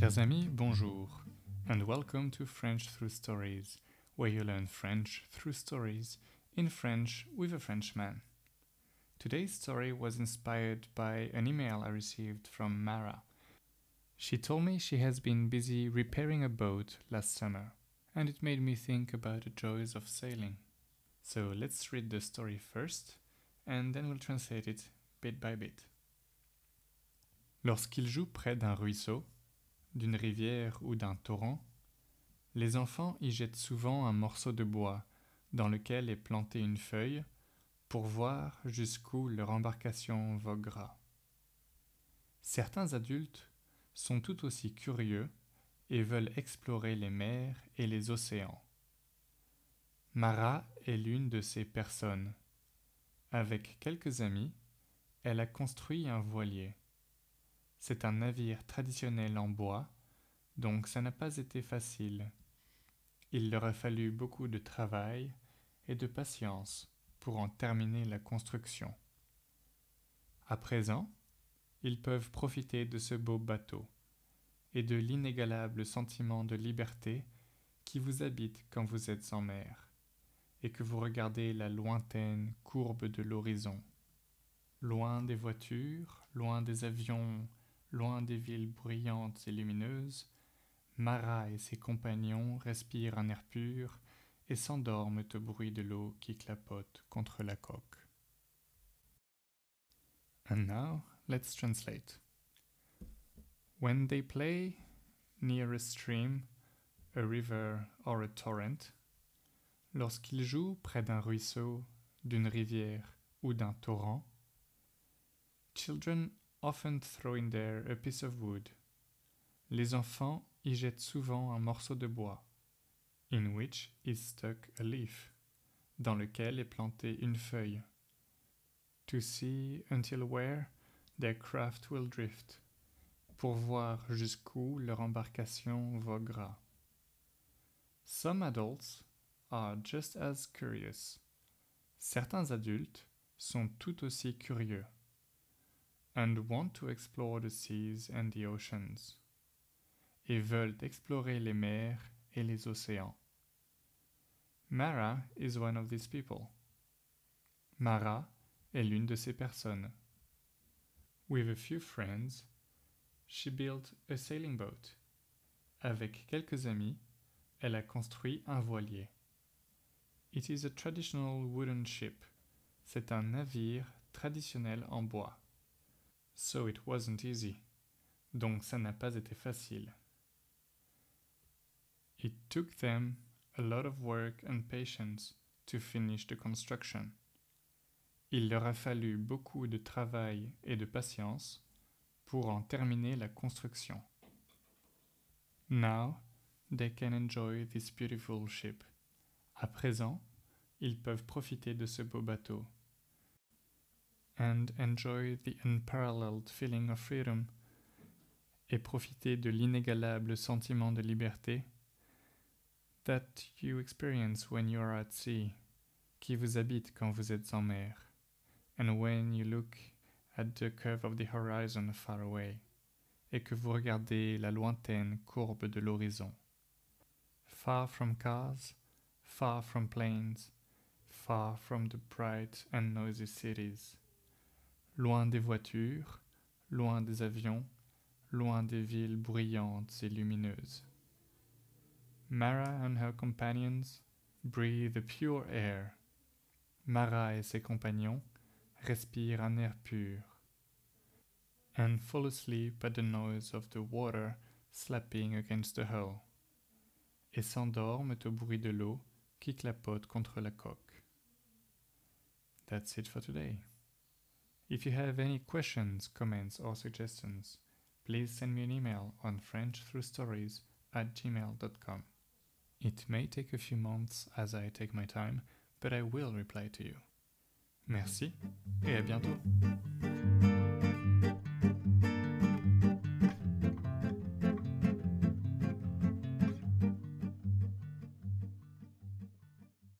Chers amis, bonjour, and welcome to French Through Stories, where you learn French through stories in French with a Frenchman. Today's story was inspired by an email I received from Mara. She told me she has been busy repairing a boat last summer, and it made me think about the joys of sailing. So let's read the story first, and then we'll translate it bit by bit. Lorsqu'il joue près d'un ruisseau, d'une rivière ou d'un torrent, les enfants y jettent souvent un morceau de bois dans lequel est plantée une feuille pour voir jusqu'où leur embarcation voguera. Certains adultes sont tout aussi curieux et veulent explorer les mers et les océans. Mara est l'une de ces personnes. Avec quelques amis, elle a construit un voilier. C'est un navire traditionnel en bois, donc ça n'a pas été facile. Il leur a fallu beaucoup de travail et de patience pour en terminer la construction. À présent, ils peuvent profiter de ce beau bateau et de l'inégalable sentiment de liberté qui vous habite quand vous êtes en mer et que vous regardez la lointaine courbe de l'horizon. Loin des voitures, loin des avions, loin des villes bruyantes et lumineuses, Mara et ses compagnons respirent un air pur et s'endorment au bruit de l'eau qui clapote contre la coque. And now, let's translate. When they play near a stream, a river or a torrent, lorsqu'ils jouent près d'un ruisseau, d'une rivière ou d'un torrent, children often throw in there a piece of wood. Les enfants y jettent souvent un morceau de bois, in which is stuck a leaf, dans lequel est plantée une feuille, to see until where their craft will drift, pour voir jusqu'où leur embarcation voguera. Some adults are just as curious. Certains adultes sont tout aussi curieux and want to explore the seas and the oceans, et veulent explorer les mers et les océans. Mara is one of these people. Mara est l'une de ces personnes. With a few friends, she built a sailing boat. Avec quelques amis, elle a construit un voilier. It is a traditional wooden ship. C'est un navire traditionnel en bois. So it wasn't easy. Donc ça n'a pas été facile. It took them a lot of work and patience to finish the construction. Il leur a fallu beaucoup de travail et de patience pour en terminer la construction. Now they can enjoy this beautiful ship. À présent, ils peuvent profiter de ce beau bateau and enjoy the unparalleled feeling of freedom et profiter de l'inégalable sentiment de liberté that you experience when you are at sea, qui vous habite quand vous êtes en mer, and when you look at the curve of the horizon far away, et que vous regardez la lointaine courbe de l'horizon. Far from cars, far from planes, far from the bright and noisy cities loin des voitures, loin des avions, loin des villes bruyantes et lumineuses. Mara and her companions breathe the pure air. Mara et ses compagnons respirent un air pur. And fall asleep at the noise of the water slapping against the hull. Et s'endorment au bruit de l'eau qui clapote contre la coque. That's it for today. If you have any questions, comments, or suggestions, please send me an email on FrenchThroughStories at gmail.com. It may take a few months as I take my time, but I will reply to you. Merci et à bientôt.